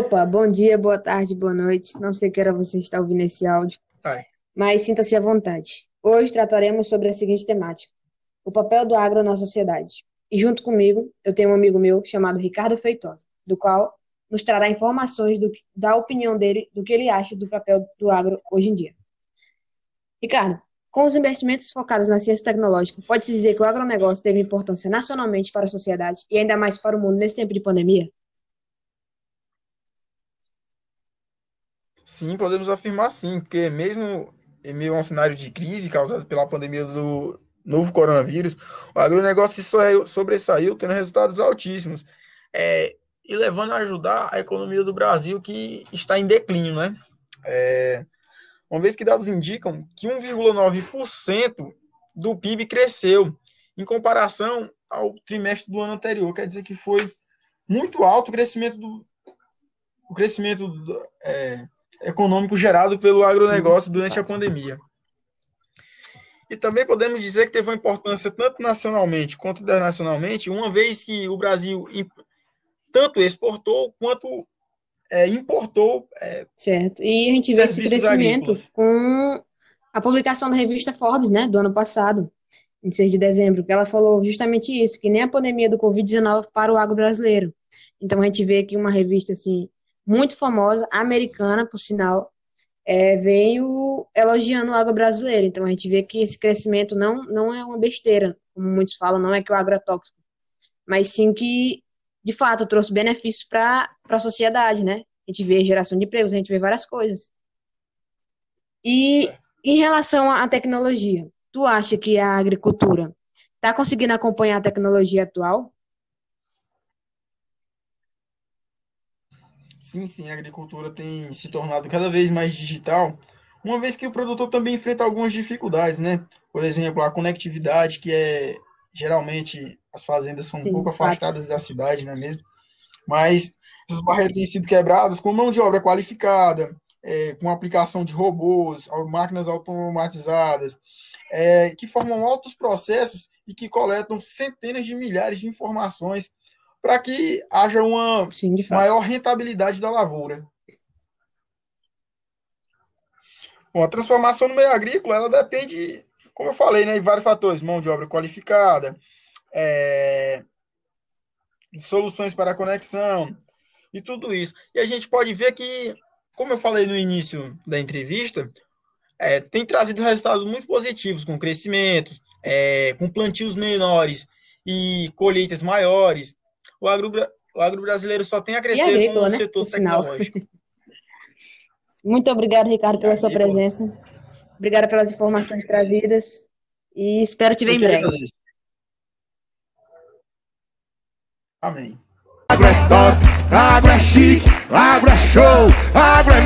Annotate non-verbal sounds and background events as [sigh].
Opa, bom dia, boa tarde, boa noite. Não sei que hora você está ouvindo esse áudio, Ai. mas sinta-se à vontade. Hoje trataremos sobre a seguinte temática: o papel do agro na sociedade. E junto comigo, eu tenho um amigo meu chamado Ricardo Feitosa, do qual nos trará informações do, da opinião dele, do que ele acha do papel do agro hoje em dia. Ricardo, com os investimentos focados na ciência tecnológica, pode-se dizer que o agronegócio teve importância nacionalmente para a sociedade e ainda mais para o mundo nesse tempo de pandemia? Sim, podemos afirmar sim, porque mesmo em meio a um cenário de crise causado pela pandemia do novo coronavírus, o agronegócio se sobressaiu, tendo resultados altíssimos, é, e levando a ajudar a economia do Brasil, que está em declínio, né? É, uma vez que dados indicam que 1,9% do PIB cresceu em comparação ao trimestre do ano anterior, quer dizer que foi muito alto o crescimento do o crescimento do, é, econômico gerado pelo agronegócio durante a pandemia. E também podemos dizer que teve uma importância tanto nacionalmente quanto internacionalmente, uma vez que o Brasil tanto exportou quanto é, importou. É, certo. E a gente vê esse crescimento agrícolas. com a publicação da revista Forbes, né, do ano passado, em 6 de dezembro, que ela falou justamente isso, que nem a pandemia do Covid-19 para o agro brasileiro. Então a gente vê que uma revista assim muito famosa, americana, por sinal, é, veio elogiando o agro brasileiro. Então a gente vê que esse crescimento não, não é uma besteira, como muitos falam, não é que o agro é tóxico, mas sim que, de fato, trouxe benefícios para a sociedade, né? A gente vê geração de empregos, a gente vê várias coisas. E em relação à tecnologia, tu acha que a agricultura está conseguindo acompanhar a tecnologia atual? Sim, sim, a agricultura tem se tornado cada vez mais digital, uma vez que o produtor também enfrenta algumas dificuldades, né? Por exemplo, a conectividade, que é geralmente as fazendas são sim, um pouco afastadas da cidade, não é mesmo? Mas essas barreiras têm sido quebradas com mão de obra qualificada, é, com aplicação de robôs, máquinas automatizadas, é, que formam altos processos e que coletam centenas de milhares de informações para que haja uma Sim, maior rentabilidade da lavoura. Bom, a transformação no meio agrícola, ela depende, como eu falei, né, de vários fatores, mão de obra qualificada, é, soluções para conexão e tudo isso. E a gente pode ver que, como eu falei no início da entrevista, é, tem trazido resultados muito positivos, com crescimento, é, com plantios menores e colheitas maiores, o agro, o agro brasileiro só tem a crescer agrícola, com o né? setor tecnológico. [laughs] Muito obrigado, Ricardo, pela sua presença. Obrigada pelas informações trazidas. E espero te ver em breve. Amém. Agro é top, agro é chique, agro é show, agro é